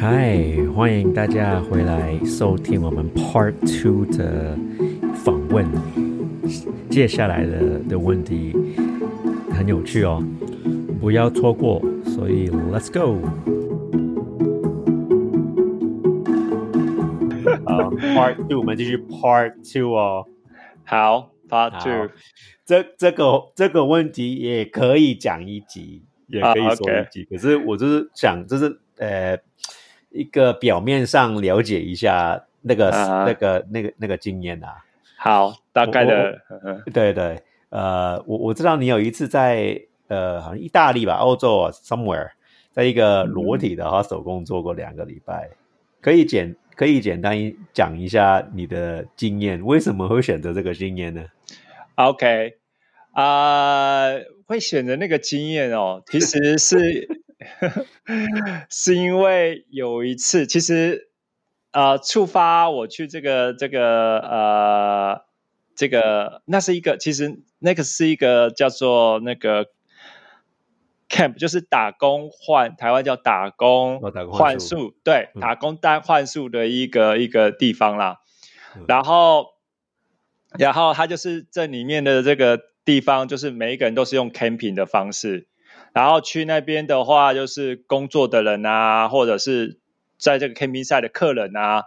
嗨，欢迎大家回来收听我们 Part Two 的访问。接下来的的问题很有趣哦，不要错过。所以 Let's go。好，Part Two，我们继续 Part Two 哦。好，Part Two，这这个这个问题也可以讲一集，也可以说一集。可是我就是想，就是呃。一个表面上了解一下那个那个那个那个经验啊，好，大概的，对对，呃，我我知道你有一次在呃，好像意大利吧，欧洲啊，somewhere，在一个裸体的 hostel 工做过两个礼拜，可以简可以简单讲一下你的经验，为什么会选择这个经验呢？OK，啊，会选择那个经验哦，其实是。是因为有一次，其实呃，触发我去这个这个呃，这个那是一个，其实那个是一个叫做那个 camp，就是打工换台湾叫打工换宿，对，打工单换宿的一个一个地方啦。然后，然后他就是这里面的这个地方，就是每一个人都是用 camping 的方式。然后去那边的话，就是工作的人啊，或者是在这个 camping 赛的客人啊，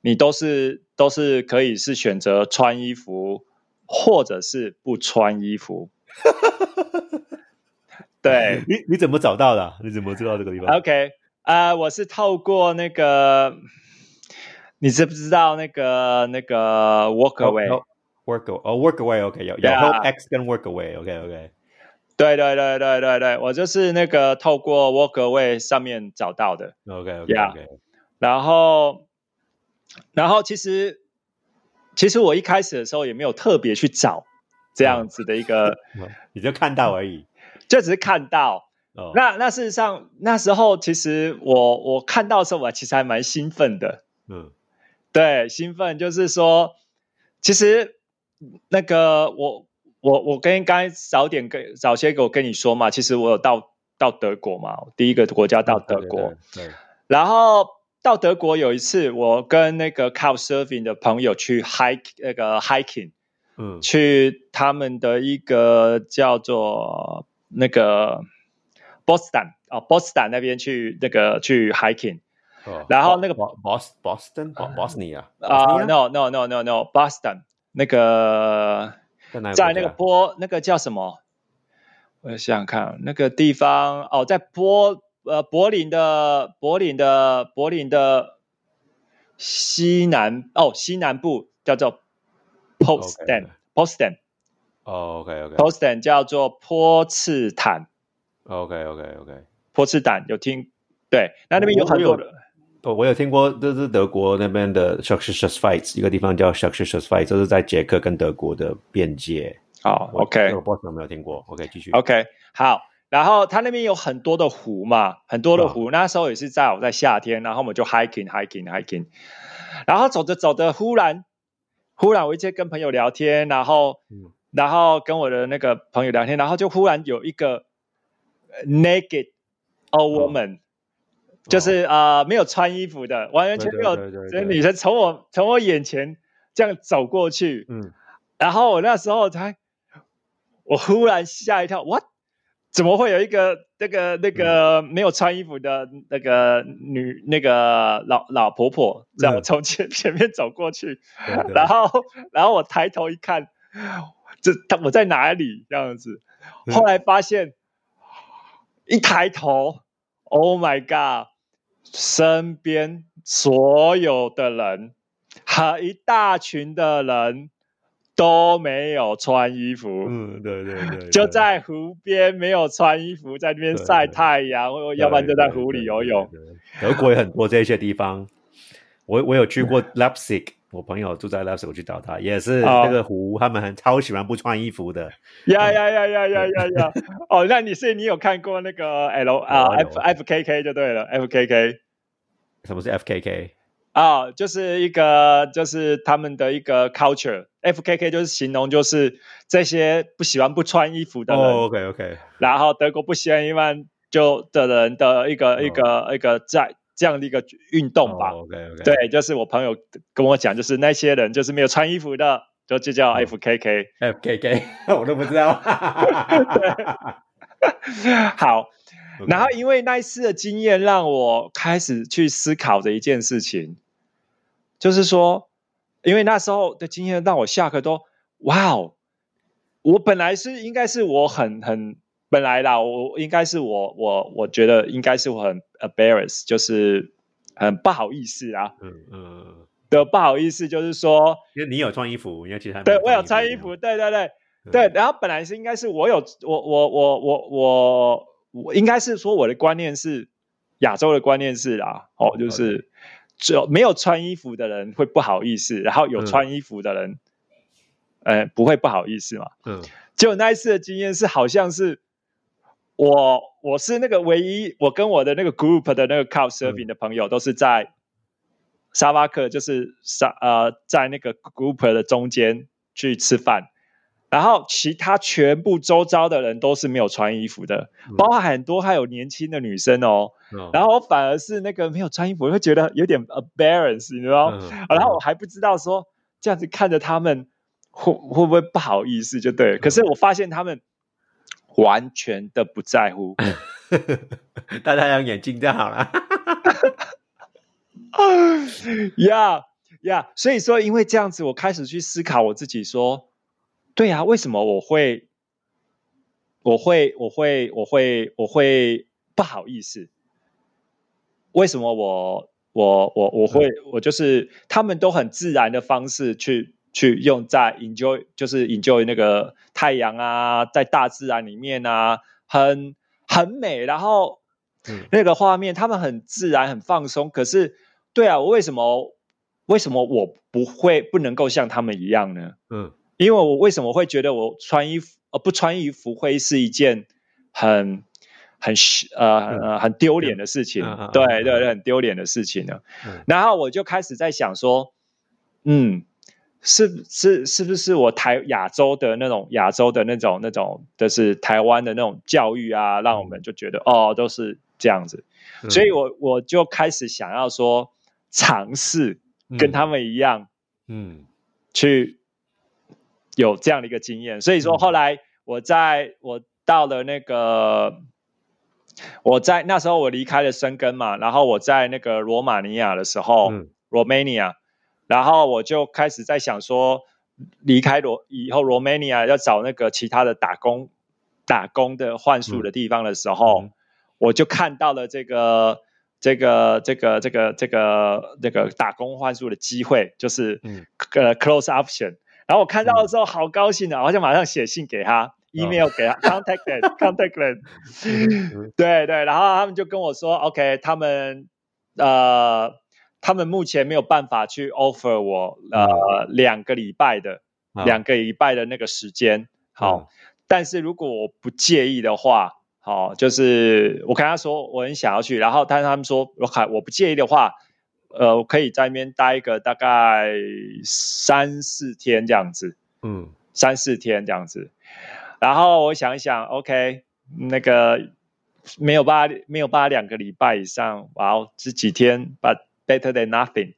你都是都是可以是选择穿衣服，或者是不穿衣服。对，你你怎么找到的？你怎么知道这个地方？OK，啊，我是透过那个，你知不知道那个那个 Workaway？Work 哦，Workaway，OK，有有 Help X 跟 Workaway，OK，OK。对对对对对对，我就是那个透过 Workaway 上面找到的。OK OK OK。然后，然后其实其实我一开始的时候也没有特别去找这样子的一个，你就看到而已，就只是看到。那那事实上那时候其实我我看到的时候，我其实还蛮兴奋的。嗯，对，兴奋就是说，其实那个我。我我跟刚才早点跟早些给我跟你说嘛，其实我有到到德国嘛，第一个国家到德国，对。然后到德国有一次，我跟那个 Couch Surfing 的朋友去 hike 那个 hiking，嗯，去他们的一个叫做那个 Boston 啊，Boston 那边去那个去 hiking，然后那个 Boston Boston Boston 啊啊，no no no no no Boston 那个。在那个波，那个叫什么？我想想看，那个地方哦，在波呃柏林的柏林的柏林的西南哦西南部叫做 Potsdam Potsdam 哦 OK OK Potsdam 叫做波茨坦。OK OK OK 波茨坦有听？对，那那边有很多的。哦，我有听过，这是德国那边的 s h a c h e s f i g h t 一个地方叫 s h a c h e s f i g h t 这是在捷克跟德国的边界。好，OK，我不知道有没有听过。OK，继续。OK，好，然后它那边有很多的湖嘛，很多的湖。那时候也是在我在夏天，然后我们就 hiking，hiking，hiking。然后走着走着，忽然，忽然我一直跟朋友聊天，然后，然后跟我的那个朋友聊天，然后就忽然有一个 naked old woman。就是啊，没有穿衣服的，完完全没有。这女生从我从我眼前这样走过去，嗯，然后我那时候才，我忽然吓一跳，what？怎么会有一个那个那个没有穿衣服的那个女那个老老婆婆在我从前前面走过去？然后然后我抬头一看，这她我在哪里？这样子，后来发现一抬头，Oh my god！身边所有的人和一大群的人都没有穿衣服，嗯，对对对，就在湖边没有穿衣服，在那边晒太阳，或要不然就在湖里游泳。德国也很多这些地方，我我有去过 Leipzig，我朋友住在 Leipzig，我去找他，也是那个湖，他们很超喜欢不穿衣服的。呀呀呀呀呀呀呀！哦，那你是你有看过那个 L 啊 F F K K 就对了，F K K。什么是 F K K 啊？就是一个，就是他们的一个 culture。F K K 就是形容，就是这些不喜欢不穿衣服的人。OK OK。然后德国不喜欢一般就的人的一个一个一个在这样的一个运动吧。对，就是我朋友跟我讲，就是那些人就是没有穿衣服的，就就叫 FKK。FKK，我都不知道。好，然后因为那一次的经验，让我开始去思考的一件事情，就是说，因为那时候的经验让我下课都哇哦，我本来是应该是我很很本来啦，我应该是我我我觉得应该是我很 embarrass，就是很不好意思啊。嗯嗯，的不好意思，就是说，因为你有穿衣服，因为其他对我有穿衣服，对对对。对，然后本来是应该是我有我我我我我我应该是说我的观念是亚洲的观念是啊，哦，就是只有没有穿衣服的人会不好意思，然后有穿衣服的人，呃，不会不好意思嘛。嗯，结果那一次的经验是好像是我我是那个唯一，我跟我的那个 group 的那个 couch surfing 的朋友都是在沙巴克，就是沙呃在那个 group 的中间去吃饭。然后其他全部周遭的人都是没有穿衣服的，包括很多还有年轻的女生哦。然后我反而是那个没有穿衣服，我会觉得有点 embarrass，你知道吗？然后我还不知道说这样子看着他们会会不会不好意思，就对。可是我发现他们完全的不在乎，戴太阳眼镜就好了。呀呀，所以说因为这样子，我开始去思考我自己说。对呀，为什么我会，我会，我会，我会，我会不好意思？为什么我，我，我，我会，我就是他们都很自然的方式去去用在 enjoy，就是 enjoy 那个太阳啊，在大自然里面啊，很很美，然后那个画面他们很自然很放松。可是，对啊，我为什么为什么我不会不能够像他们一样呢？嗯。因为我为什么会觉得我穿衣服呃不穿衣服会是一件很很呃呃很丢脸的事情？对对对，很丢脸的事情呢。然后我就开始在想说，嗯，是是是不是我台亚洲的那种亚洲的那种那种，就是台湾的那种教育啊，让我们就觉得哦都是这样子。所以我我就开始想要说尝试跟他们一样，嗯，去。有这样的一个经验，所以说后来我在我到了那个，我在那时候我离开了生根嘛，然后我在那个罗马尼亚的时候，Romania，然后我就开始在想说，离开罗以后，Romania 要找那个其他的打工打工的换宿的地方的时候，我就看到了这个这个这个这个这个这个打工换宿的机会，就是呃 close option。然后我看到的时候好高兴啊，我就马上写信给他，email 给他，contact them，contact them，对对，然后他们就跟我说，OK，他们呃，他们目前没有办法去 offer 我呃两个礼拜的两个礼拜的那个时间，好，但是如果我不介意的话，好，就是我跟他说我很想要去，然后但是他们说我还我不介意的话。呃，我可以在那边待个大概三四天这样子，嗯，三四天这样子。然后我想一想，OK，那个没有办法，没有办法两个礼拜以上，哇哦，这几天，But better than nothing，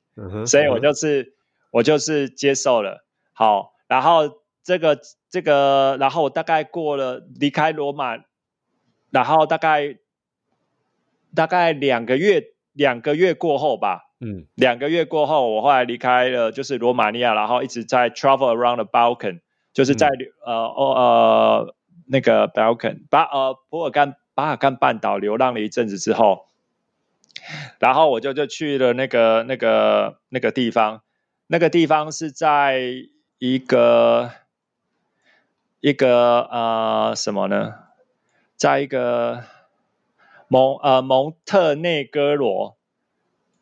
所以我就是我就是接受了。好，然后这个这个，然后我大概过了离开罗马，然后大概大概两个月，两个月过后吧。嗯，两个月过后，我后来离开了，就是罗马尼亚，然后一直在 travel around the Balkan，就是在呃哦呃那个 Balkan 巴呃波尔干巴尔干半岛流浪了一阵子之后，然后我就就去了那个那个那个地方，那个地方是在一个一个呃什么呢？在一个蒙呃蒙特内哥罗。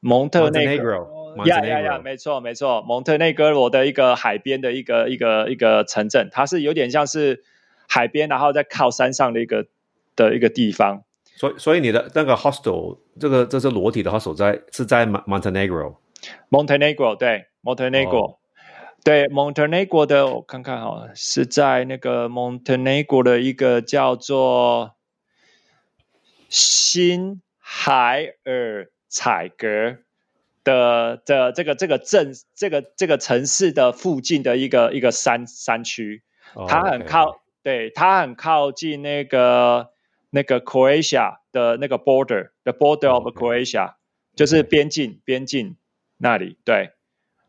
蒙特内哥罗，呀呀呀，没错没错，蒙特内哥罗的一个海边的一个一个一个城镇，它是有点像是海边，然后在靠山上的一个的一个地方。所以所以你的那个 hostel，这个这是裸体的 hostel，在是在 Montenegro。Montenegro 对，Montenegro 对，Montenegro 的我看看哈，是在那个 Montenegro 的一个叫做新海尔。采格的的这个这个镇这个这个城市的附近的一个一个山山区，它很靠，对，它很靠近那个那个 Croatia 的那个 border，the border of Croatia，就是边境边境那里，对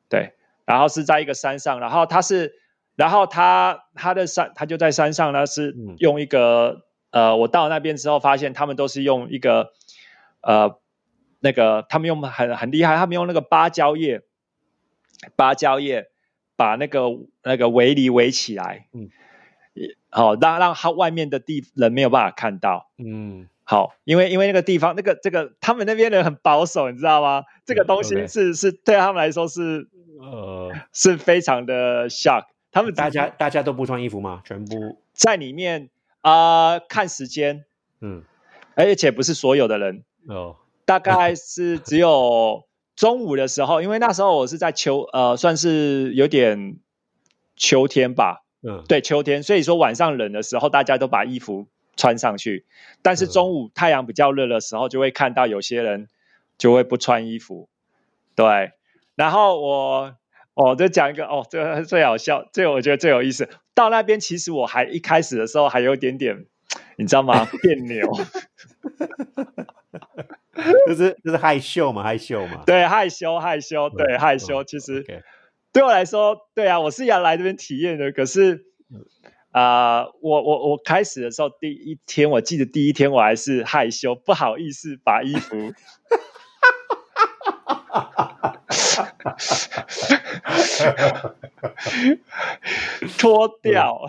对，然后是在一个山上，然后它是，然后它它的山，它就在山上，呢是用一个呃，我到那边之后发现他们都是用一个呃。那个他们用很很厉害，他们用那个芭蕉叶，芭蕉叶把那个那个围篱围起来，嗯，好让让他外面的地人没有办法看到，嗯，好，因为因为那个地方那个这个他们那边人很保守，你知道吗？这个东西是是对他们来说是呃。是非常的 shock，他们大家大家都不穿衣服吗？全部。在里面啊看时间，嗯，而且不是所有的人哦。大概是只有中午的时候，因为那时候我是在秋，呃，算是有点秋天吧，嗯，对，秋天，所以说晚上冷的时候，大家都把衣服穿上去，但是中午太阳比较热的时候，就会看到有些人就会不穿衣服，对，然后我，哦，就讲一个，哦，这个最好笑，这个我觉得最有意思，到那边其实我还一开始的时候还有点点，你知道吗？别扭。就是就是害羞嘛，害羞嘛。对，害羞害羞，对害羞。其实对我来说，对啊，我是要来这边体验的。可是啊，我我我开始的时候，第一天我记得第一天我还是害羞，不好意思把衣服 脱掉。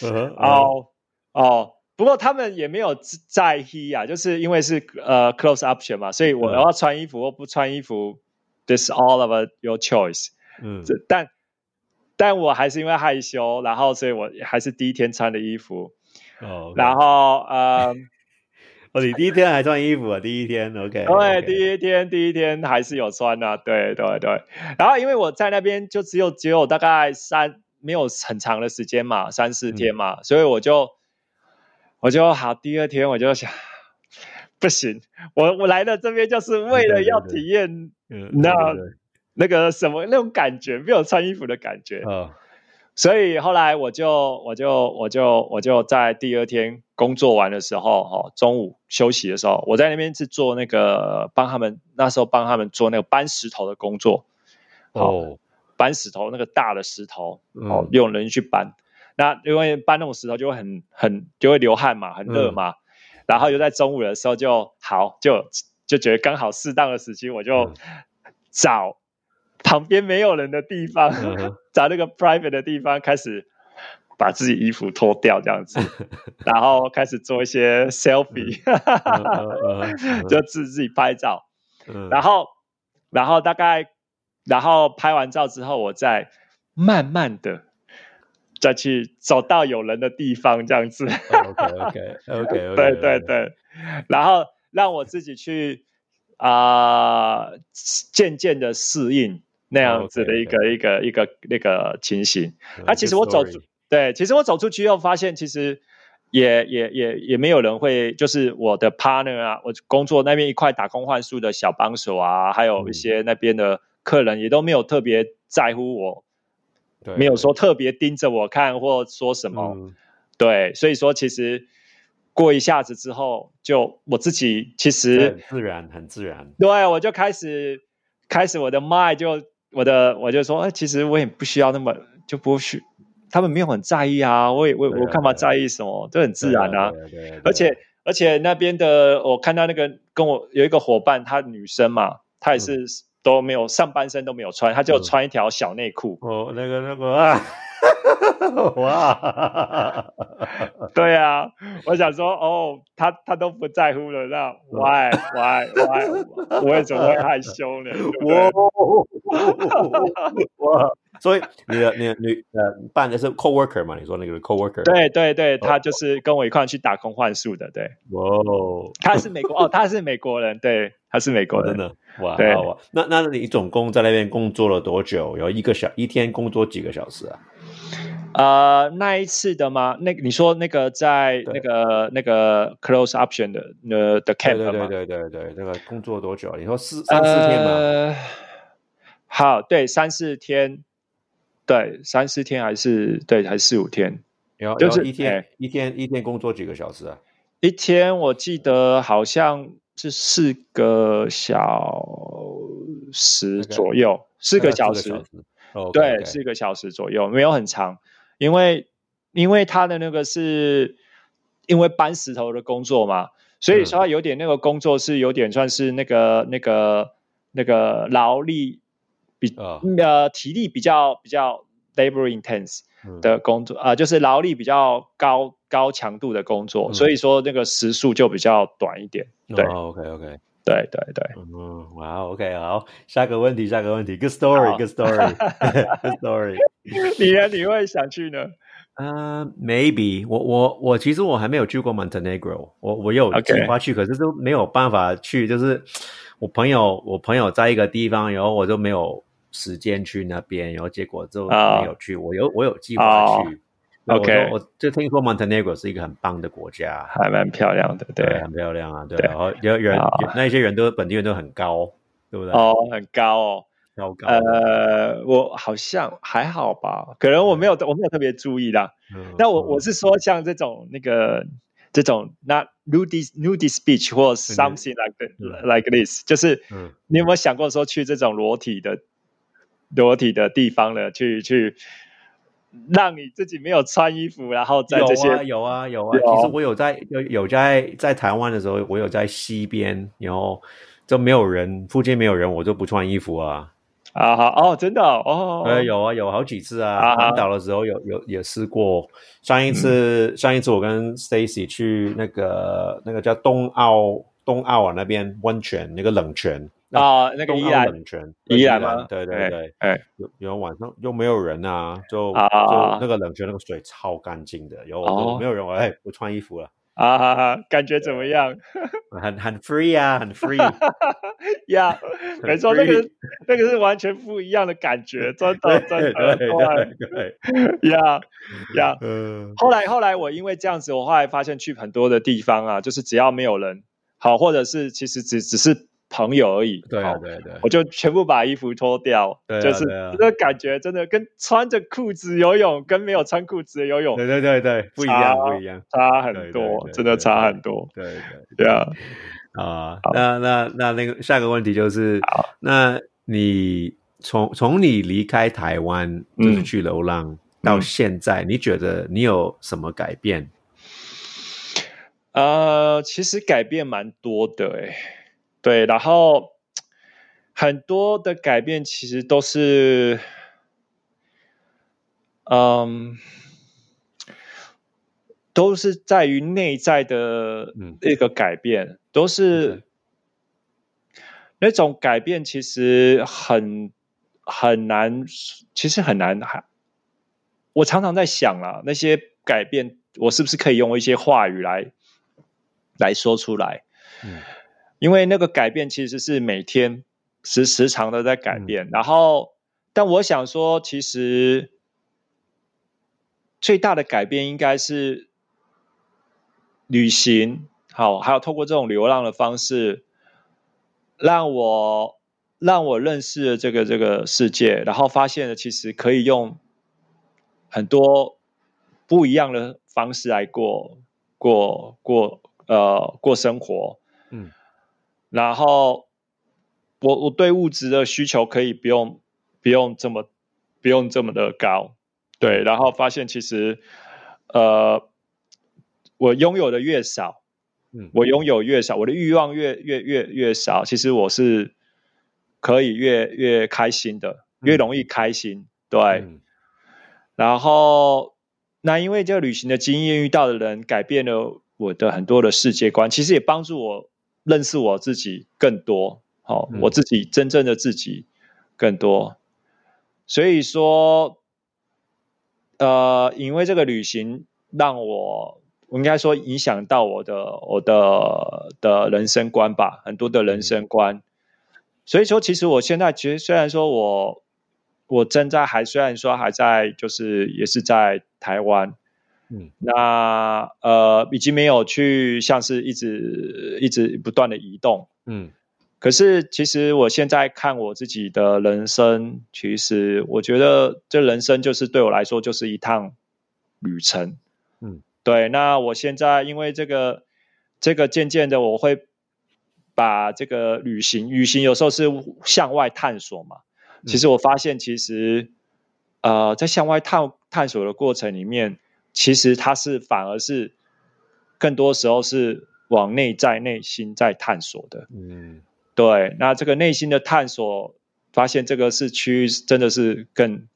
哦哦。不过他们也没有在意啊，就是因为是呃 close option 嘛，所以我要穿衣服或不穿衣服，this all of your choice。嗯，但但我还是因为害羞，然后所以我还是第一天穿的衣服。哦，然后呃，哦，你第一天还穿衣服啊？第一天，OK，对，第一天第一天还是有穿的，对对对。然后因为我在那边就只有只有大概三没有很长的时间嘛，三四天嘛，所以我就。我就好，第二天我就想，不行，我我来了这边就是为了要体验那那个什么那种感觉，没有穿衣服的感觉。啊。所以后来我就我就我就我就在第二天工作完的时候，哈，中午休息的时候，我在那边是做那个帮他们那时候帮他们做那个搬石头的工作，哦，搬石头那个大的石头，哦，用人去搬。那因为搬那种石头就会很很就会流汗嘛，很热嘛，然后又在中午的时候就好就就觉得刚好适当的时机，我就找旁边没有人的地方，找那个 private 的地方开始把自己衣服脱掉这样子，然后开始做一些 selfie，就自自己拍照，然后然后大概然后拍完照之后，我再慢慢的。再去走到有人的地方，这样子。OK OK OK。对对对，然后让我自己去啊，渐渐的适应那样子的一个一个一个那个情形。啊其实我走出，对，其实我走出去后发现，其实也也也也没有人会，就是我的 partner 啊，我工作那边一块打工换宿的小帮手啊，还有一些那边的客人也都没有特别在乎我。没有说特别盯着我看或说什么，对，所以说其实过一下子之后，就我自己其实自然很自然，对我就开始开始我的 mind 就我的我就说，哎，其实我也不需要那么就不需，他们没有很在意啊，我也我我干嘛在意什么，这很自然啊，而且而且那边的我看到那个跟我有一个伙伴，她女生嘛，她也是。都没有上半身都没有穿，她就穿一条小内裤。哦，那个那个啊，哇，对啊，我想说，哦，她她都不在乎了，那 why why why，我也怎么会害羞呢？哇，所以你的你的女呃办的是 co-worker 嘛？你说那个 co-worker？对对对，他就是跟我一块去打工换宿的，对。哇，他是美国哦，他是美国人，对，他是美国人的。哇，对，那那你总共在那边工作了多久？有一个小一天工作几个小时啊？呃，那一次的吗？那你说那个在那个那个 close option 的呃的 camp 吗？对对对对对那，个工作多久？你说四三四天嘛？呃，好，对，三四天，对，三四天还是对，还是四五天？然后就是一天哎一天一天工作几个小时啊？一天我记得好像是四个小时左右，四个小时。哦，对四个小时左右，没有很长，因为因为他的那个是因为搬石头的工作嘛，所以嗯说他有点那个工作是有点算是那个那个那个劳力比、啊。呃体力比较比较 labor intense 嗯。的工作啊、呃就是劳力比较高高强度的工作，嗯。所以说那个时速就比较短一点。对哦，OK OK，对对对，嗯，哇，OK，好，下个问题，下个问题，Good story，Good story，Good story。你呢？你会想去呢？呃、m a y b e 我我我其实我还没有去过 Montenegro，我我有计划去可是都没有办法去，就是我朋友我朋友在一个地方，然后我就没有时间去那边，然后结果就啊没有去。我有我有计划哦去 OK 就我就听说 Montenegro 是一个很棒的国家，还蛮漂亮的，对。很漂亮啊，对，对然后有人啊那些人都本地人都很高，对不对？哦，很高哦。超高，呃，我好像还好吧，可能我没有我没有特别注意啦。嗯那我嗯我是说，像这种那个这种那 nudist nudist beach 或 something like like this，就是嗯你有没有想过说去这种裸体的裸体的地方了？去去让你自己没有穿衣服，然后在这些有啊有啊有啊，有其实我有在有有在在台湾的时候，我有在西边，然后就没有人，附近没有人，我就不穿衣服啊。啊好哦，真的哦，哦呃，有啊有好几次啊啊，环岛的时候有有也试过。上一次、上一次我跟 Stacy 去那个那个叫东澳东澳啊那边温泉那个冷泉啊，那个东澳宜兰冷泉，宜兰吗？对对哎对，哎有有晚上又没有人啊，就啊就那个冷泉那个水超干净的，有哦没有人我哎不穿衣服了。啊哈哈，感觉怎么样？很很 free 啊，很 free，呀，没错，那个那个是完全不一样的感觉，真的真对的，对对对对，呀呀。嗯，后来后来我因为这样子，我后来发现去很多的地方啊，就是只要没有人，好，或者是其实只只是朋友而已，对对对。我就全部把衣服脱掉，对啊就是那个感觉真的跟穿着裤子游泳跟没有穿裤子的游泳对对对对，不一样不一样，差很多，真的差很多，对对对。啊。啊，那那那那个下个问题就是，那你从从你离开台湾就是嗯去流浪到现在，你觉得你有什么改变？呃，其实改变蛮多的诶，对，然后很多的改变其实都是，嗯，都是在于内在的嗯一个改变，都是那种改变，其实很很难，其实很难。还我常常在想啊，那些改变，我是不是可以用一些话语来来说出来？嗯因为那个改变其实是每天时时常的在改变，然后，但我想说，其实最大的改变应该是旅行，好，还有透过这种流浪的方式，让我让我认识了这个这个世界，然后发现了其实可以用很多不一样的方式来过过过呃过生活，嗯然后我我对物质的需求可以不用不用这么不用这么的高，对，然后发现其实呃我拥有的越少，嗯。我拥有越少，我的欲望越越越越少，其实我是可以越越开心的，越容易开心，对。嗯。然后，那因为这个旅行的经验遇到的人，改变了我的很多的世界观，其实也帮助我认识我自己更多，好、嗯我自己真正的自己更多。所以说，呃，因为这个旅行让我，我应该说影响到我的我的的人生观吧，很多的人生观。所以说，其实我现在其实虽然说我我正在还虽然说还在，就是也是在台湾，嗯那呃已经没有去像是一直一直不断的移动，嗯可是其实我现在看我自己的人生，其实我觉得这人生就是对我来说就是一趟旅程。嗯，对。那我现在因为这个这个渐渐的，我会把这个旅行，旅行有时候是向外探索嘛。其实我发现，其实呃，在向外探探索的过程里面，其实它是反而是更多时候是往内在内心在探索的。嗯对，那这个内心的探索，发现这个是区域真的是更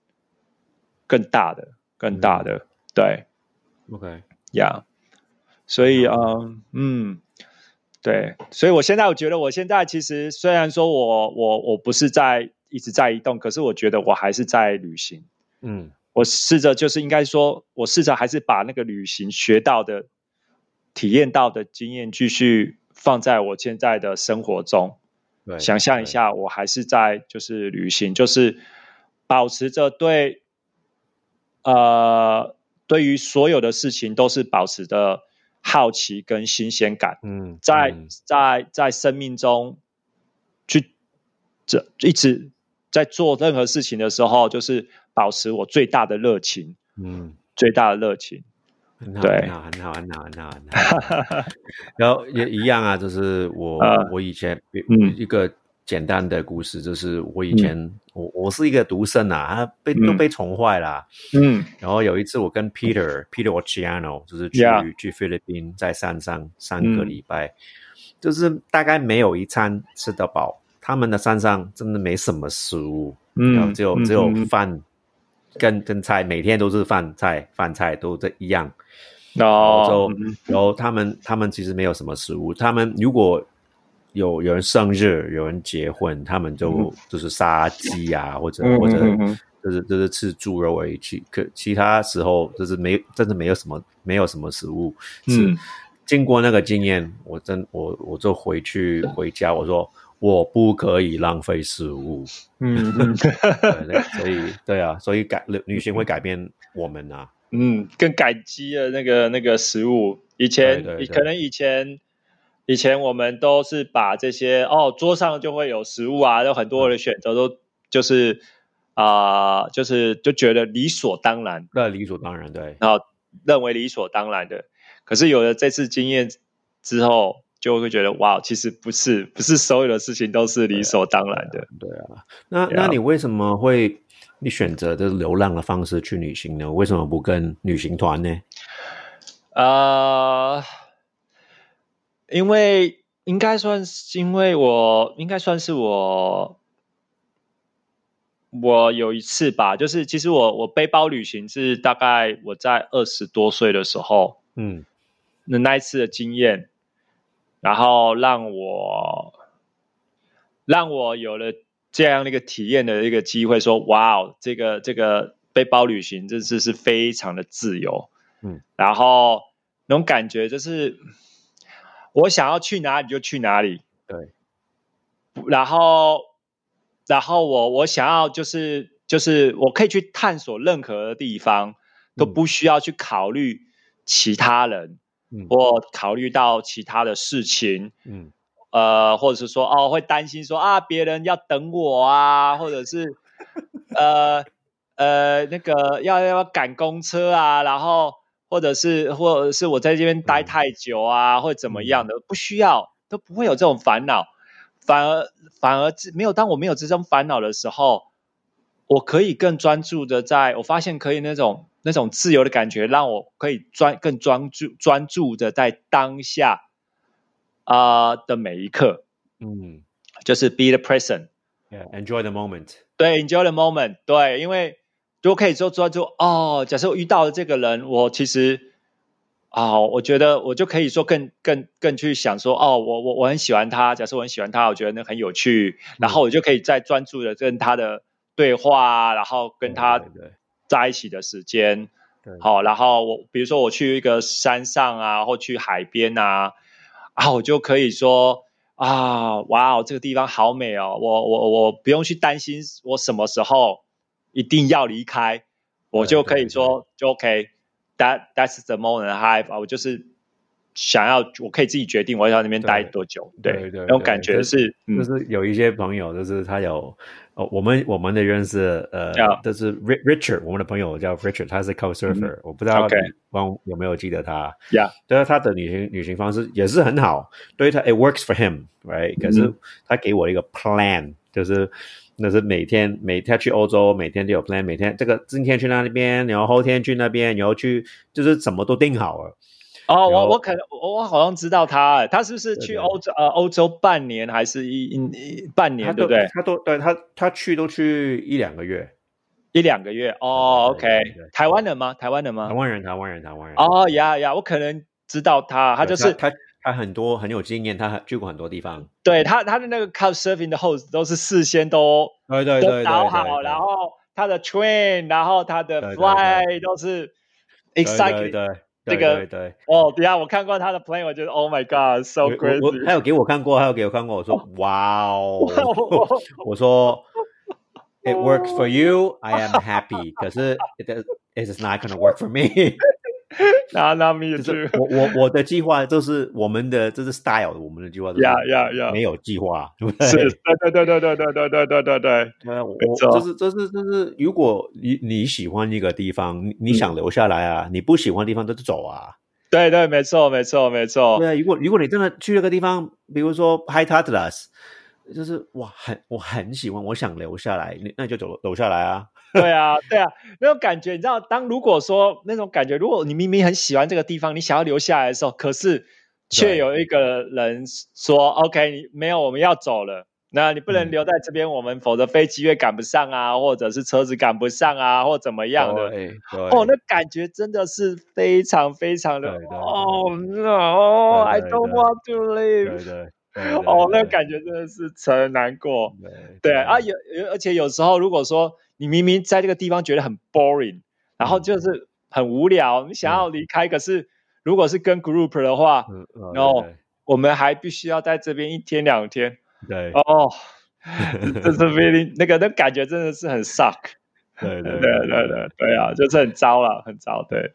更大的、更大的，对，OK，Yeah。所以，啊嗯，对，所以我现在我觉得，我现在其实虽然说我我我不是在一直在移动，可是我觉得我还是在旅行。嗯我试着就是应该说，我试着还是把那个旅行学到的、体验到的经验，继续放在我现在的生活中。对，想象一下，我还是在就是旅行，就是保持着对呃对于所有的事情都是保持着好奇跟新鲜感，嗯，在嗯。在在生命中去这一直在做任何事情的时候，就是保持我最大的热情，嗯。最大的热情。很好，很好，很好，很好，很好，很好。然后也一样啊，就是我、呃。我以前嗯。一个简单的故事，就是我以前、我我是一个独生啊，他被都嗯被宠坏啦、嗯。然后有一次我跟 Peter Peter o c i a n o 就是去去菲律宾，在山上三个嗯。礼拜，就是大概没有一餐吃得饱。他们的山上真的没什么食物，然后嗯，只有只有饭跟跟菜，每天都是饭菜饭菜都这一样。然后然后他们他们其实没有什么食物，他们如果有有人生日，有人结婚，他们就、就是杀鸡啊，或者、嗯或者就是就是吃猪肉而已。其可其他时候就是没真的没有什么没有什么食物是。嗯经过那个经验，我真我我就回去回家，我说我不可以浪费食物。嗯 所以对啊，所以改旅旅行会改变我们啊。嗯，更感激的那个那个食物。以前可能以前以前我们都是把这些哦，桌上就会有食物啊，有很多的选择都就是啊、就是就觉得理所当然，那理所当然，对，然后认为理所当然的。可是有了这次经验之后，就会觉得哇，其实不是不是所有的事情都是理所当然的。对啊。那那你为什么会你选择这流浪的方式去旅行呢？为什么不跟旅行团呢？呃，因为应该算是，因为我应该算是我，我有一次吧，就是其实我我背包旅行是大概我在二十多岁的时候，嗯那那一次的经验，然后让我让我有了这样的一个体验的一个机会，说哇哦，这个这个背包旅行真是是非常的自由，嗯，然后那种感觉就是我想要去哪里就去哪里，对，然后然后我我想要就是就是我可以去探索任何的地方，都嗯。不需要去考虑其他人。嗯。或考虑到其他的事情，嗯。呃，或者是说哦，会担心说啊，别人要等我啊，或者是呃呃那个要要赶公车啊，然后或者是或者是我在这边待嗯。太久啊，或者怎么样的，不需要，都不会有这种烦恼，反而反而没有当我没有这种烦恼的时候，我可以更专注的在，我发现可以那种那种自由的感觉，让我可以专更专注专注的在当下啊、的每一刻，嗯就是 be the present，，Yeah，enjoy the moment。对，enjoy the moment，对，因为都可以说专注哦。假设我遇到了这个人，我其实啊、我觉得我就可以说更更更去想说哦，我我我很喜欢他，假设我很喜欢他，我觉得那很有趣，然后我就可以再专注的跟他的对话，然后跟他在一起的时间。对，好，然后我比如说我去一个山上啊，或去海边啊，啊，我就可以说啊，哇哦，这个地方好美哦，我我我不用去担心我什么时候一定要离开，我就可以说就 OK，that that's the moment I have，我就是想要，我可以自己决定我要在那边待多久，对对，那种感觉是，就是有一些朋友，就是他有。哦，我们我们的认识，呃，就是 Richard，我们的朋友叫 Richard，他是 Co-Surfer，我不知道汪有没有记得他？Yeah，对啊，他的旅行旅行方式也是很好，对他 It works for him，right？可是他给我一个 plan，就是那是每天每天去欧洲，每天都有 plan，每天这个今天去那边，然后后天去那边，然后去就是什么都定好了。哦，我我可能我我好像知道他，他是不是去欧洲呃欧洲半年还是一一半年，对不对？他都对他他去都去一两个月，一两个月哦。OK，台湾人吗？台湾人吗？台湾人，台湾人，台湾人。哦呀呀，我可能知道他，他就是他他很多很有经验，他去过很多地方。对他他的那个 Couch Surfing 的 host 都是事先都对对对导好，然后他的 Train，然后他的 Fly 都是 Exciting。这个对哦，对啊，我看过他的 play，我觉得 Oh my God，so crazy。他有给我看过，他有给我看过。我说哇哦，我说 It works for you, I am happy。可是 It it is not going to work for me。 那那没有，我我我的计划就是我们的这是 style，我们的计划呀呀呀，没有计划，对不对？是，对对对对对对对对对对对。我就是就是就是，如果你你喜欢一个地方，你想留下来啊，你不喜欢地方就走啊。对对，没错没错没错。对，如果如果你真的去那个地方，比如说 High Tatlas，就是哇，很我很喜欢，我想留下来，那就走留下来啊。对啊，对啊，那种感觉，你知道，当如果说那种感觉，如果你明明很喜欢这个地方，你想要留下来的时候，可是却有一个人说：“OK，你没有，我们要走了，那你不能留在这边，我们否则飞机会赶不上啊，或者是车子赶不上啊，或怎么样的。”哦，那感觉真的是非常非常的哦，no，I don't want to leave。哦，那感觉真的是很难过。对啊，有而且有时候如果说。你明明在这个地方觉得很 boring，然后就是很无聊，你想要离开，可是如果是跟 group 的话，然后我们还必须要在这边一天两天。对哦，这是 really 那个那感觉真的是很 suck。对对对对对对啊，就是很糟了，很糟。对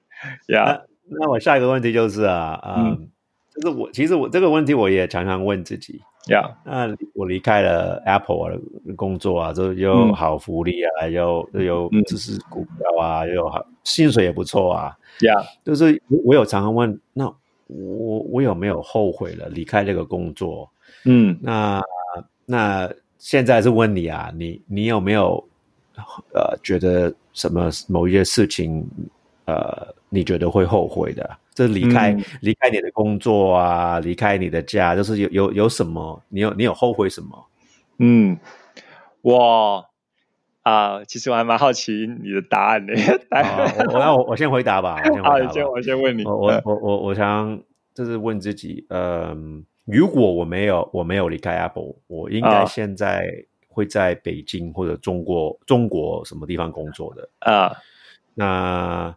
呀，那我下一个问题就是啊，嗯，就是我其实我这个问题我也常常问自己。呀，那我离开了 Apple 的工作啊，就又好福利啊，又又就是股票啊，又好薪水也不错啊。呀，就是我有常常问，那我我有没有后悔了离开这个工作？嗯，那那现在是问你啊，你你有没有呃觉得什么某一些事情呃你觉得会后悔的？就离开离开你的工作啊，离开你的家，就是有有有什么？你有你有后悔什么？嗯，我啊，其实我还蛮好奇你的答案的。我那我我先回答吧。好，先我先问你。我我我我想就是问自己，嗯，如果我没有我没有离开 Apple，我应该现在会在北京或者中国中国什么地方工作的啊？那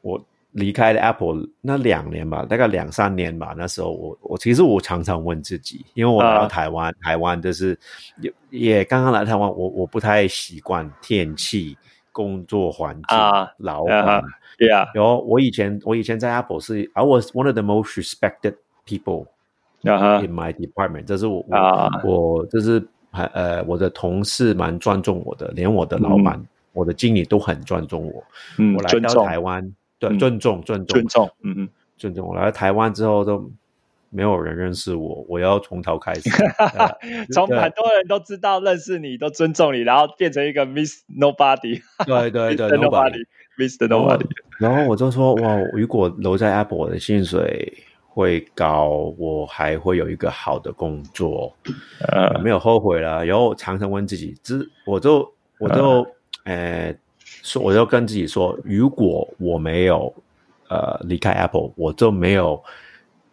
我。离开了 Apple 那两年吧，大概两三年吧。那时候我我其实我常常问自己，因为我来到台湾，台湾就是也也刚刚来台湾，我我不太习惯天气、工作环境、老板。Yeah，然后我以前我以前在 Apple 是 I was one of the most respected people in my department。这是我我就是呃我的同事蛮尊重我的，连我的老板、我的经理都很尊重我。嗯，我来到台湾。对，尊重，尊重，尊重，嗯嗯，尊重。我来台湾之后都没有人认识我，我要从头开始。从很多人都知道认识你，都尊重你，然后变成一个 Miss Nobody。对 对对，Nobody，Miss Nobody。然后我就说，哇，如果留在 Apple，我的薪水会高，我还会有一个好的工作，呃，没有后悔了。然后常常问自己，只我就我就，呃。说，我就跟自己说，如果我没有呃离开 Apple，我就没有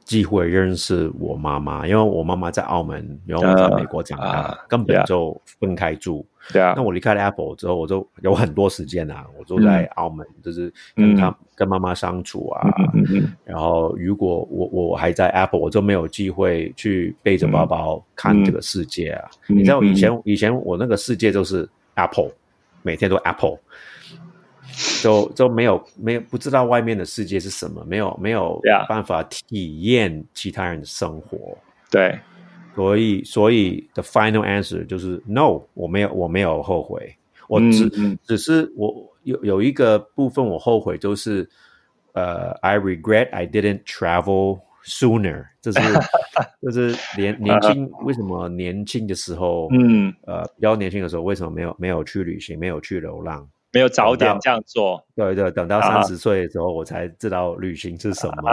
机会认识我妈妈，因为我妈妈在澳门，然后我在美国长大，根本就分开住。对啊，那我离开了 Apple 之后，我就有很多时间啊，我都在澳门，就是跟他跟妈妈相处啊。然后，如果我我还在 Apple，我就没有机会去背着包包看这个世界啊。你知道，以前以前我那个世界就是 Apple。每天都 Apple，都都没有没有不知道外面的世界是什么，没有没有办法体验其他人的生活。对，所以，所以 the final answer 就是 no，我没有，我没有后悔，我嗯只、嗯。只是我有有一个部分我后悔，就是呃，I regret I didn't travel sooner，这是这是年 年轻为什么年轻的时候，嗯，呃，比较年轻的时候为什么没有没有去旅行，没有去流浪？没有早点这样做。对对，等到啊三十岁的时候，我才知道旅行是什么，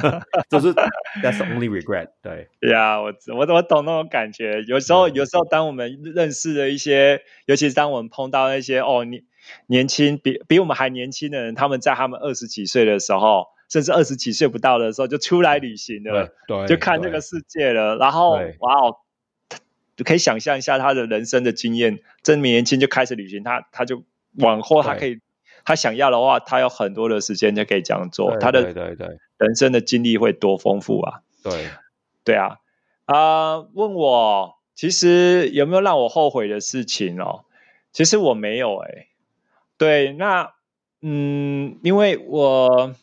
就是 that's the only regret。对，呀、我我我懂那种感觉。有时候，嗯有时候，当我们认识的一些，尤其是当我们碰到那些哦年年轻比比我们还年轻的人，他们在他们二十几岁的时候，甚至二十几岁不到的时候就出来旅行了，对，就看这个世界了。然后哇哦，就可以想象一下他的人生的经验，这么年轻就开始旅行，他他就往后他可以。他想要的话，他有很多的时间就可以这样做，对他的对对对人生的经历会多丰富啊！对。对啊，啊、问我其实有没有让我后悔的事情哦？其实我没有哎、对，那嗯，因为我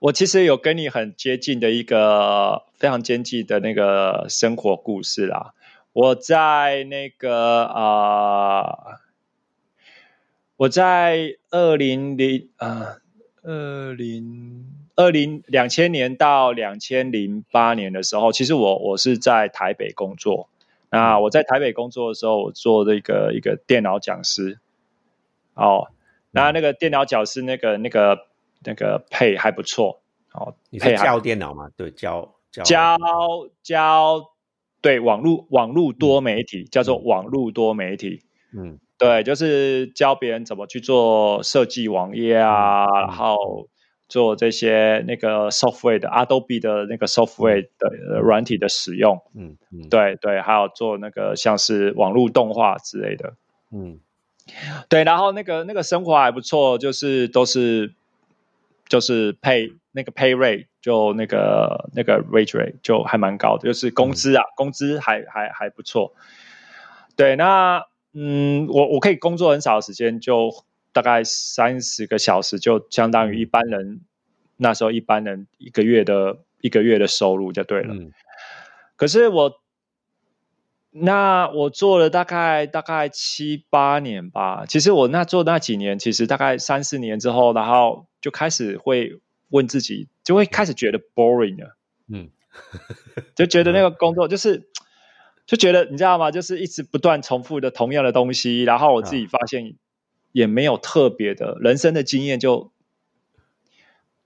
我其实有跟你很接近的一个非常接近的那个生活故事啦。我在那个啊、我在二零零啊二零二零两千年到两千零八年的时候，其实我我是在台北工作。那我在台北工作的时候，我做这个一个电脑讲师。哦，那那个电脑讲师那个那个那个配还不错。哦，你是配还教电脑吗？对，教教教教对网络网络多媒体、叫做网络多媒体。嗯。对，就是教别人怎么去做设计网页啊，嗯然后做这些那个 software 的 Adobe 的那个 software 的呃软体的使用，嗯嗯。对对，还有做那个像是网络动画之类的，嗯。对，然后那个那个生活还不错，就是都是就是配那个 pay rate 就那个那个 wage rate 就还蛮高的，就是工资啊，工资还还还不错。对，那嗯，我我可以工作很少的时间，就大概三十个小时，就相当于一般人那时候一般人一个月的一个月的收入就对了。嗯可是我，那我做了大概大概七八年吧。其实我那做那几年，其实大概三四年之后，然后就开始会问自己，就会开始觉得 boring 了，嗯。就觉得那个工作就是。就觉得你知道吗？就是一直不断重复的同样的东西，然后我自己发现也没有特别的人生的经验就，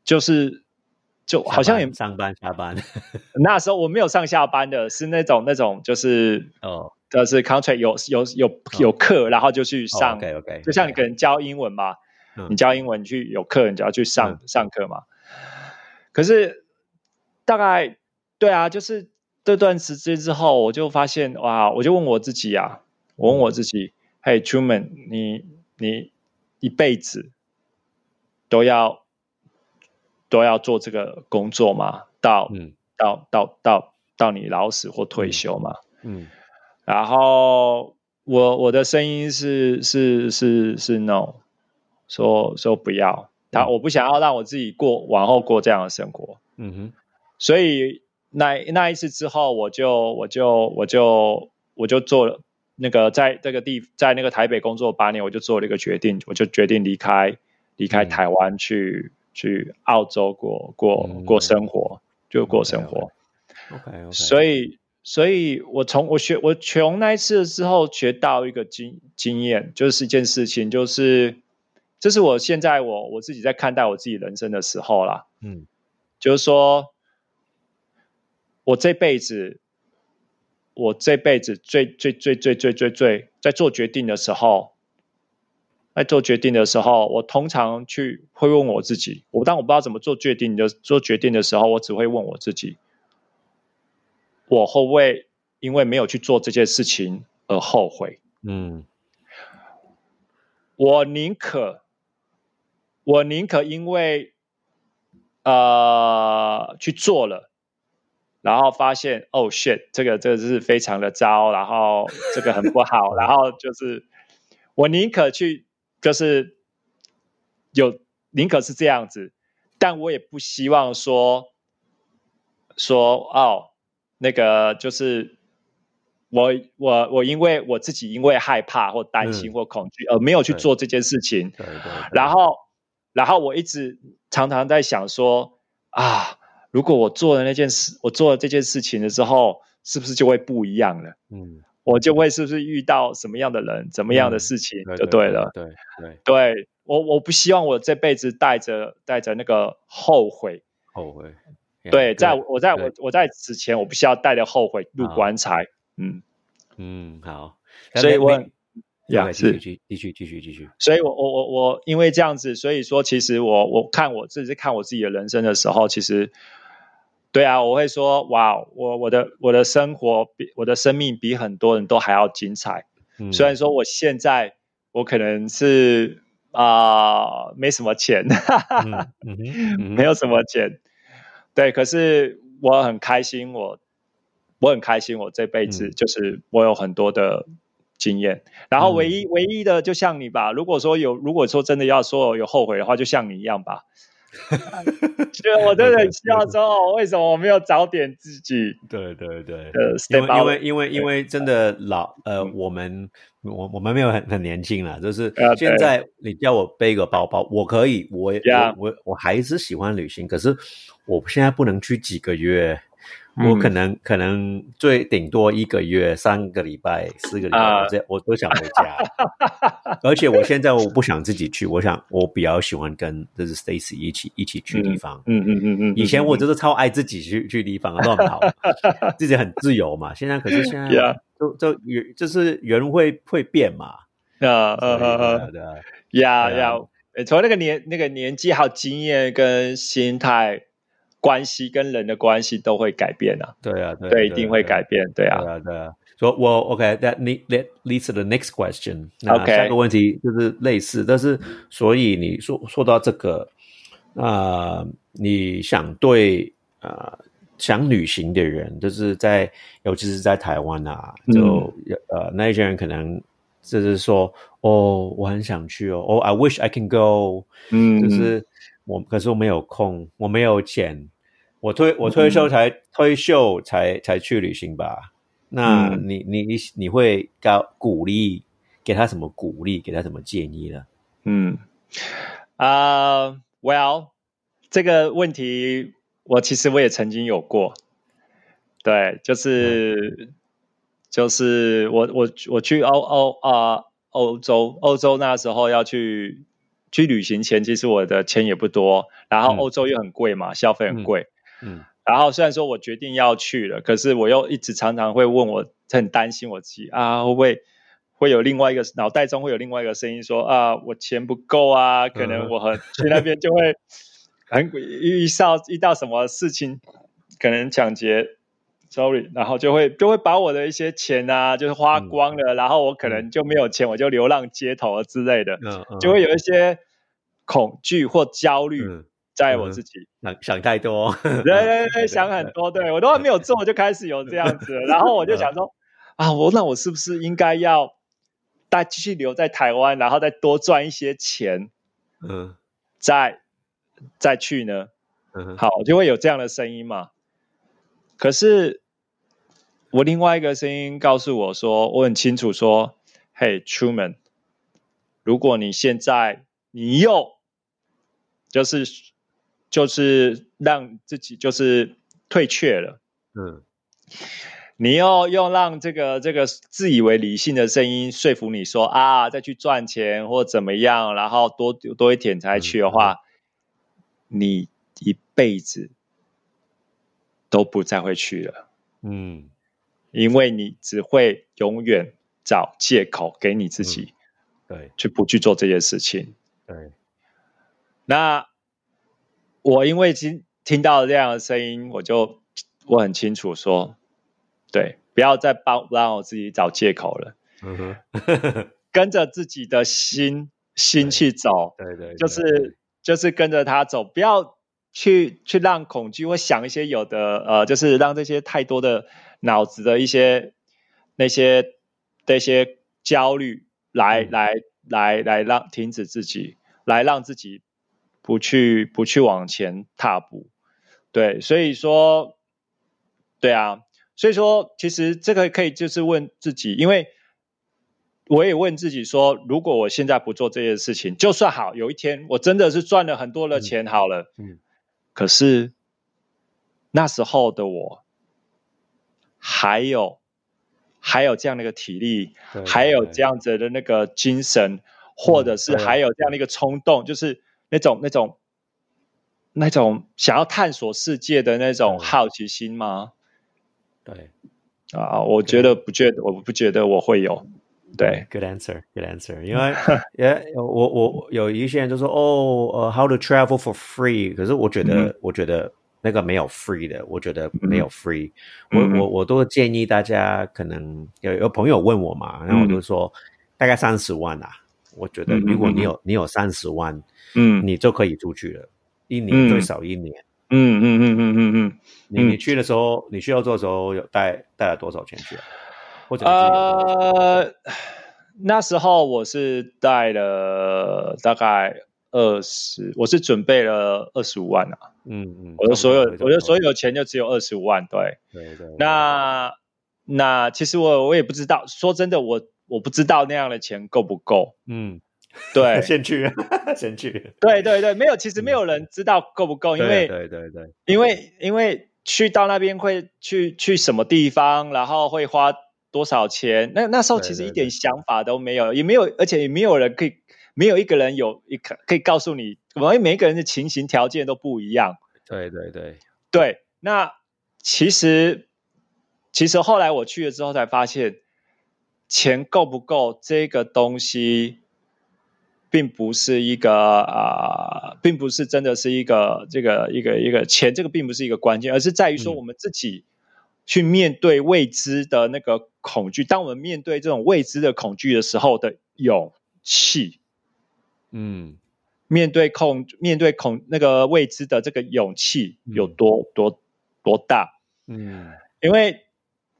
就是就好像也上班下班。那时候我没有上下班的，是那种那种就是哦。就是 contract 有有有有课，然后就去上，，OK OK，就像你可能教英文嘛，嗯你教英文去有课，你就要去上、上课嘛。可是大概对啊，就是这段时间之后，我就发现哇，我就问我自己啊，我问我自己，嘿，Truman，你你一辈子都要都要做这个工作吗？到、嗯到到到到你老死或退休嘛？嗯然后我我的声音是是是是 no，说说不要，他嗯。我不想要让我自己过往后过这样的生活，嗯哼。所以那那一次之后，我就我就我就我就做了那个在这个地在那个台北工作八年，我就做了一个决定，我就决定离开离开嗯。台湾去、去澳洲过过嗯过生活，就过生活。OK OK，所以，所以我从我学我从那一次之后学到一个经经验，就是一件事情，就是这是我现在我我自己在看待我自己人生的时候啦，嗯。就是说，我这辈子，我这辈子最最最最最最最在做决定的时候，在做决定的时候，我通常去会问我自己，我当我不知道怎么做决定的做决定的时候，我只会问我自己，我会不会因为没有去做这件事情而后悔？嗯。我宁可，我宁可因为呃去做了，然后发现哦 shit，这个这个是非常的糟，然后这个很不好，然后就是我宁可去，就是有宁可是这样子，但我也不希望说说哦，那个就是我我我因为我自己因为害怕或担心或恐惧而没有去做这件事情，然后然后我一直常常在想说啊，如果我做了那件事，我做了这件事情的时候，是不是就会不一样了？嗯，我就会是不是遇到什么样的人，怎么样的事情就对了。对对，对我我不希望我这辈子带着带着那个后悔。后悔。对，在我在我我在此前，我不需要带着后悔入棺材。嗯嗯，好。所以我呀是继继续继续继续。所以我我我我因为这样子，所以说其实我我看我自己看我自己的人生的时候，其实。对啊，我会说哇，我我的我的生活比我的生命比很多人都还要精彩。虽然说我现在我可能是啊没什么钱，没有什么钱，对，可是我很开心，我我很开心，我这辈子就是我有很多的经验。然后唯一唯一的就像你吧，如果说有如果说真的要说有后悔的话，就像你一样吧。就我真的很需要说，为什么我没有早点自己？对对对，因为因为因为因为真的老呃，我们我我们没有很很年轻了，就是现在你叫我背个包包，我可以，我我我还是喜欢旅行，可是我现在不能去几个月。我可能可能最顶多一个月、三个礼拜、四个礼拜，这我都想回家。而且我现在我不想自己去，我想我比较喜欢跟就是 Stacy 一起一起去地方。嗯嗯嗯嗯。以前我就是超爱自己去去地方乱跑，自己很自由嘛。现在可是现在就就人就是人会会变嘛。啊啊啊！呀呀，从那个年那个年纪还有经验跟心态。关系跟人的关系都会改变啊，对啊，对，一定会改变，对啊，对啊，对啊。说我 OK，that lead leads to the next question。OK，下个问题就是类似，但是所以你说说到这个啊，你想对啊想旅行的人，就是在尤其是在台湾啊，就呃那一些人可能就是说哦，我很想去哦，哦，I wish I can go，嗯，就是我可是我没有空，我没有钱。我退我退休才退休才才去旅行吧？那你你你你会告鼓励给他什么鼓励？给他什么建议呢？嗯啊，Well，这个问题我其实我也曾经有过。对，就是就是我我我去欧欧啊欧洲欧洲那时候要去去旅行前，其实我的钱也不多，然后欧洲又很贵嘛，消费很贵。嗯，然后虽然说我决定要去了，可是我又一直常常会问我，很担心我自己啊，会不会会有另外一个脑袋中会有另外一个声音说啊，我钱不够啊，可能我和去那边就会 很遇到遇到什么事情，可能抢劫，sorry，然后就会就会把我的一些钱啊，就是花光了，然后我可能就没有钱，我就流浪街头之类的，就会有一些恐惧或焦虑。在我自己想想太多，对对对，想很多，对我都还没有做，就开始有这样子，然后我就想说，啊，我那我是不是应该要再继续留在台湾，然后再多赚一些钱，嗯，再再去呢？嗯，好，就会有这样的声音嘛。可是我另外一个声音告诉我说，我很清楚说，嘿，Truman，如果你现在你又就是。就是让自己就是退却了，嗯，你要用让这个这个自以为理性的声音说服你说啊，再去赚钱或怎么样，然后多多一点才去的话，你一辈子都不再会去了，嗯，因为你只会永远找借口给你自己，对，去不去做这件事情，对，那。我因为听听到这样的声音，我就我很清楚说，对，不要再帮让我自己找借口了，嗯哼。跟着自己的心心去走，对对，就是就是跟着他走，不要去去让恐惧或想一些有的呃，就是让这些太多的脑子的一些那些那些焦虑来嗯。来来来让停止自己，来让自己不去不去往前踏步。对，所以说，对啊，所以说其实这个可以就是问自己，因为我也问自己说，如果我现在不做这件事情，就算好，有一天我真的是赚了很多的钱好了，嗯可是那时候的我还有还有这样的一个体力，还有这样子的那个精神，或者是还有这样的一个冲动，就是那种那种那种想要探索世界的那种好奇心吗？对啊，我觉得不觉得，我不觉得我会有。对，，good answer，good answer。因为也我我有一些人就说哦，呃，how to travel for free，可是我觉得、嗯我觉得那个没有 free 的，我觉得没有 free。嗯我我我都建议大家，可能有有朋友问我嘛，然后我就说、大概三十万啊。我觉得如果你嗯有你有三十万，嗯你就可以出去了，一年嗯最少一年。嗯嗯嗯嗯嗯嗯。嗯你你去的时候，你去澳洲的时候有带带了多少钱去啊？或者呃，那时候我是带了大概二十，我是准备了二十五万啊。嗯嗯，我的所有我的所有钱就只有二十五万，对。对对，那那其实我我也不知道，说真的，我我不知道那样的钱够不够。嗯，对 先去，先去，对对对，没有，其实没有人知道够不够，因为对对对，因为因为去到那边会去去什么地方，然后会花多少钱？那那时候其实一点想法都没有，也没有，而且也没有人可以，没有一个人有一可可以告诉你，因为每一个人的情形条件都不一样。对对对，对，那其实其实后来我去了之后才发现，钱够不够这个东西，并不是一个啊、并不是真的是一个这个一个一个钱，这个并不是一个关键，而是在于说嗯我们自己去面对未知的那个恐惧。当我们面对这种未知的恐惧的时候的勇气，嗯面对恐面对恐那个未知的这个勇气有嗯多、多多大？嗯因为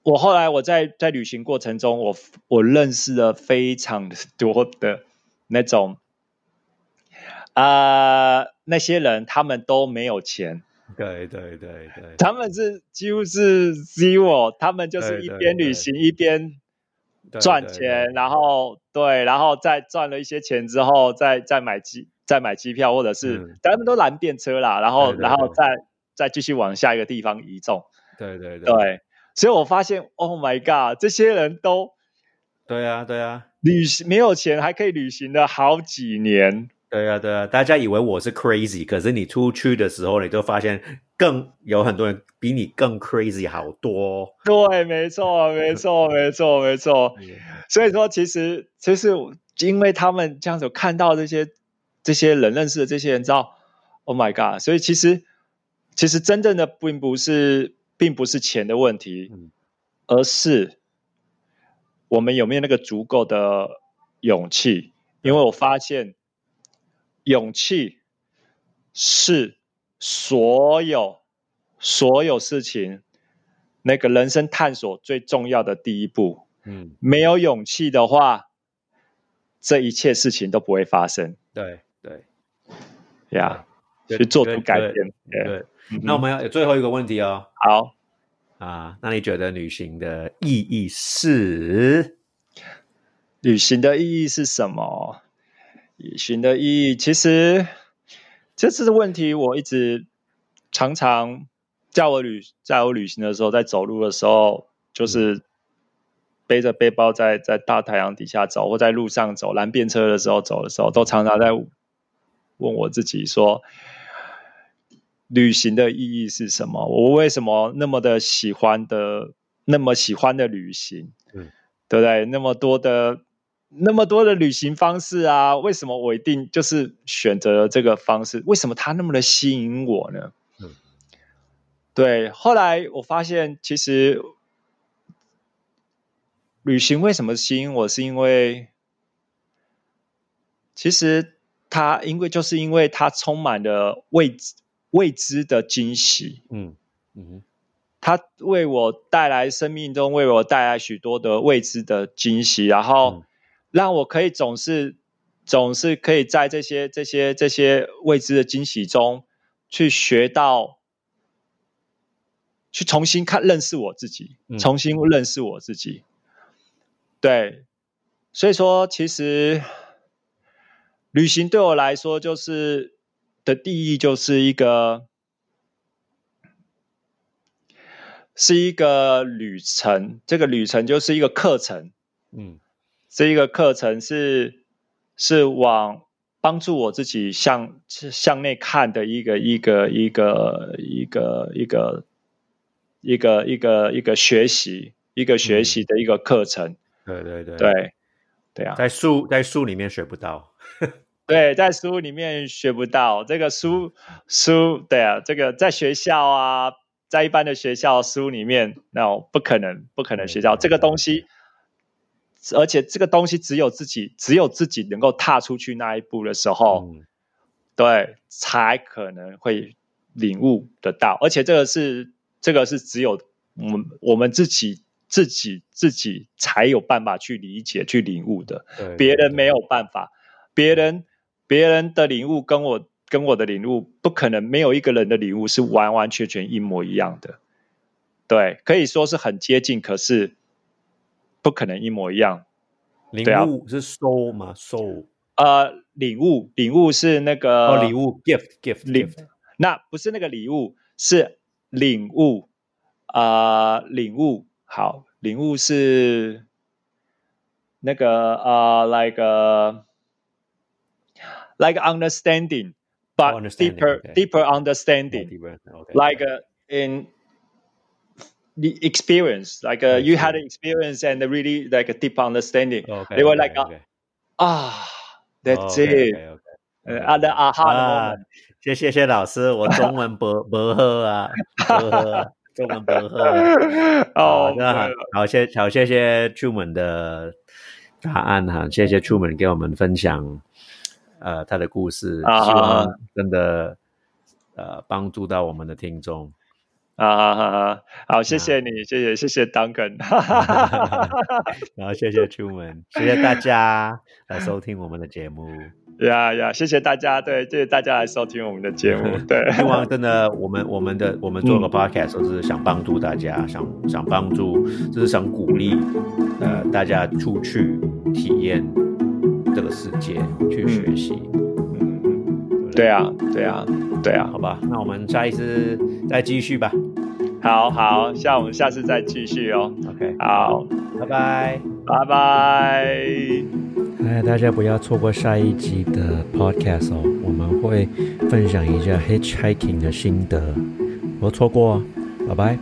我后来我在在旅行过程中，我我认识了非常多的那种啊、呃那些人他们都没有钱，对对对对，他们是几乎是 zero，他们就是一边旅行一边赚钱，对然后对，然后再赚了一些钱之后，再再买机再买机票，或者是、嗯。他们都拦便车啦，然后然后再再继续往下一个地方移动。对对对。对，所以我发现，Oh my God，这些人都对啊对啊旅行没有钱还可以旅行了好几年。对啊对啊，大家以为我是 crazy，可是你出去的时候，你就发现更有很多人比你更 crazy 好多。对，没错，没错，没错，没错。所以说，其实其实因为他们这样子看到这些这些人认识的这些人，知道，Oh my God！所以其实其实真正的并不是并不是钱的问题，嗯而是我们有没有那个足够的勇气？因为我发现，勇气是所有所有事情那个人生探索最重要的第一步。嗯，没有勇气的话，这一切事情都不会发生对对呀。对去做出改变。对，对。嗯那我们有最后一个问题哦。好，啊，那你觉得旅行的意义是？旅行的意义是什么？旅行的意义，其实这次的问题，我一直常常在我旅在我旅行的时候，在走路的时候，就是背着背包在在大太阳底下走，或在路上走，蓝便车的时候走的时候，都常常在问我自己说，旅行的意义是什么？我为什么那么的喜欢的，那么喜欢的旅行？嗯，对不对？那么多的。那么多的旅行方式啊，为什么我一定就是选择了这个方式？为什么它那么的吸引我呢？嗯，对。后来我发现，其实旅行为什么吸引我，是因为其实它因为就是因为它充满了未知未知的惊喜。嗯嗯哼它为我带来生命中为我带来许多的未知的惊喜，然后。嗯让我可以总是总是可以在这些这些这些未知的惊喜中去学到，去重新看认识我自己，重新认识我自己。对，所以说其实旅行对我来说就是的定义就是一个。是一个旅程，这个旅程就是一个课程，嗯，这一个课程是是往帮助我自己向向内看的一个一个一个一个一个一个一个一个学习一个学习的一个课程。对对对对对啊，在书在书里面学不到，对，在书里面学不到这个书书对啊，这个在学校啊。在一般的学校书里面，那不可能，不可能学到这个东西，而且这个东西只有自己，只有自己能够踏出去那一步的时候，对，才可能会领悟得到。而且这个是，这个是只有我们我们自己自己自己才有办法去理解、去领悟的，别人没有办法，别人别人的领悟跟我。跟我的领悟不可能没有一个人的领悟是完完全全一模一样的，对，可以说是很接近，可是不可能一模一样。领悟是 soul 吗？soul？呃，领悟，领悟是那个哦，礼物 gift，gift，gift。那不是那个礼物，是领悟啊，领悟。好，领悟是那个呃，like like understanding。but deeper okay. deeper understanding deeper, okay, like uh, in the experience like uh, you had an experience and really like a deep understanding okay, they were like uh, ah that's it uh, the aha 啊，谢谢谢老师，我中文不不喝啊，不喝，中文不喝。哦，那好，好谢好谢谢 Truman 的答案哈，谢谢 Truman 给我们分享 呃，他的故事，希望真的呃帮助到我们的听众啊！好好好，谢谢你，谢谢谢谢 Duncan，然后谢谢 Truman，谢谢大家来收听我们的节目。呀呀，谢谢大家，对，谢谢大家来收听我们的节目。对，希望真的，我们我们的我们做个 podcast 就是想帮助大家，想想帮助，就是想鼓励呃大家出去体验。这个世界去学习，嗯，对啊，对啊，对啊，好吧，那我们下一次再继续吧。好好，下我们下次再继续哦。OK，好，拜拜，拜拜。哎，大家不要错过下一集的 Podcast 哦，我们会分享一下 Hitchhiking 的心得，不要错过哦。拜拜。